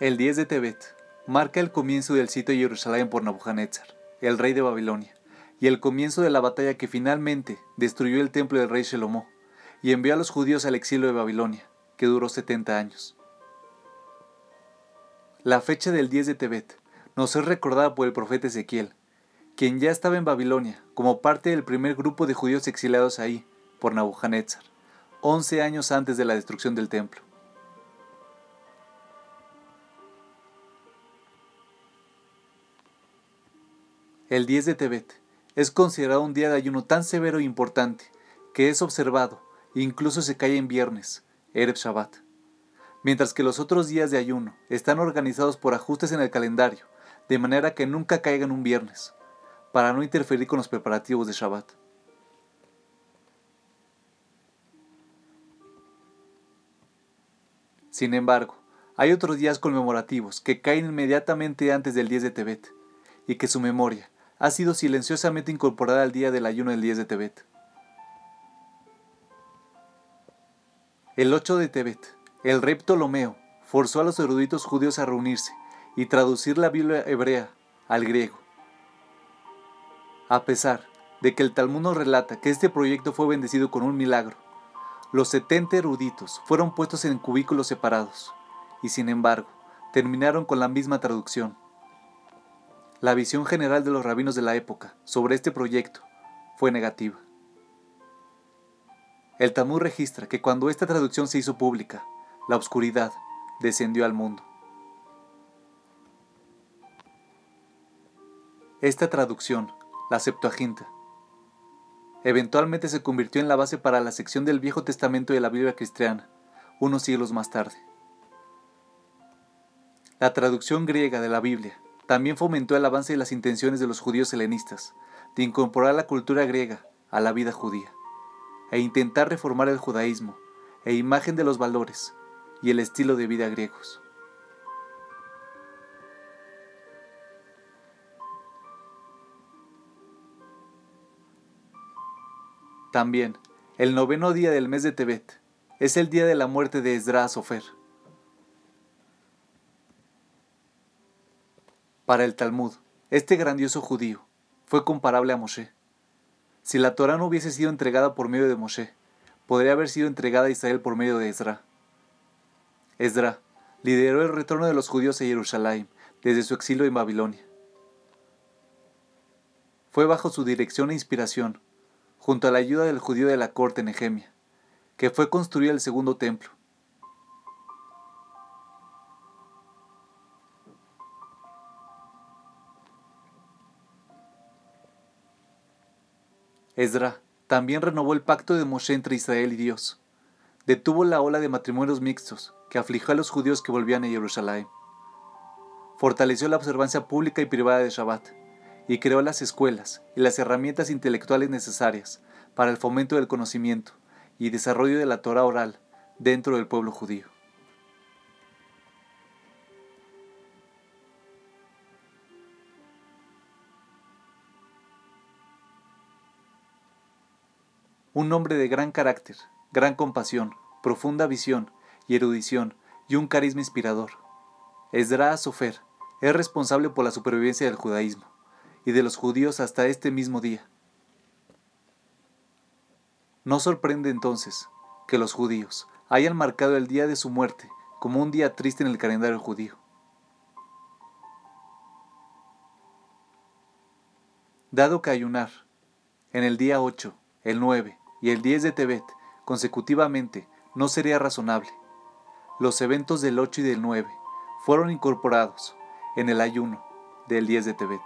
El 10 de Tebet marca el comienzo del sitio de Jerusalén por Nabucodonosor, el rey de Babilonia, y el comienzo de la batalla que finalmente destruyó el templo del rey Shelomó y envió a los judíos al exilio de Babilonia, que duró 70 años. La fecha del 10 de Tebet nos es recordada por el profeta Ezequiel, quien ya estaba en Babilonia como parte del primer grupo de judíos exiliados ahí por Nabucodonosor, 11 años antes de la destrucción del templo. El 10 de Tebet es considerado un día de ayuno tan severo e importante que es observado e incluso se cae en viernes, Erev Shabbat, mientras que los otros días de ayuno están organizados por ajustes en el calendario, de manera que nunca caigan un viernes, para no interferir con los preparativos de Shabbat. Sin embargo, hay otros días conmemorativos que caen inmediatamente antes del 10 de Tebet, y que su memoria ha sido silenciosamente incorporada al día del ayuno del 10 de Tebet. El 8 de Tebet, el rey Ptolomeo forzó a los eruditos judíos a reunirse y traducir la Biblia hebrea al griego. A pesar de que el Talmud nos relata que este proyecto fue bendecido con un milagro, los 70 eruditos fueron puestos en cubículos separados y sin embargo terminaron con la misma traducción. La visión general de los rabinos de la época sobre este proyecto fue negativa. El Talmud registra que cuando esta traducción se hizo pública, la oscuridad descendió al mundo. Esta traducción, la Septuaginta, eventualmente se convirtió en la base para la sección del Viejo Testamento de la Biblia cristiana, unos siglos más tarde. La traducción griega de la Biblia también fomentó el avance de las intenciones de los judíos helenistas de incorporar la cultura griega a la vida judía e intentar reformar el judaísmo e imagen de los valores y el estilo de vida griegos. También, el noveno día del mes de Tebet es el día de la muerte de Esdras Sofer. Para el Talmud, este grandioso judío fue comparable a Moshe. Si la Torah no hubiese sido entregada por medio de Moshe, podría haber sido entregada a Israel por medio de Ezra. Ezra lideró el retorno de los judíos a Jerusalén desde su exilio en Babilonia. Fue bajo su dirección e inspiración, junto a la ayuda del judío de la corte Nehemia, que fue construido el segundo templo, Esdra también renovó el pacto de Moshe entre Israel y Dios. Detuvo la ola de matrimonios mixtos que afligió a los judíos que volvían a Jerusalén. Fortaleció la observancia pública y privada de Shabbat y creó las escuelas y las herramientas intelectuales necesarias para el fomento del conocimiento y desarrollo de la Torah oral dentro del pueblo judío. Un hombre de gran carácter, gran compasión, profunda visión y erudición y un carisma inspirador. Esdras Sofer es responsable por la supervivencia del judaísmo y de los judíos hasta este mismo día. No sorprende entonces que los judíos hayan marcado el día de su muerte como un día triste en el calendario judío. Dado que ayunar en el día 8, el 9 y el 10 de Tebet consecutivamente no sería razonable. Los eventos del 8 y del 9 fueron incorporados en el ayuno del 10 de Tebet.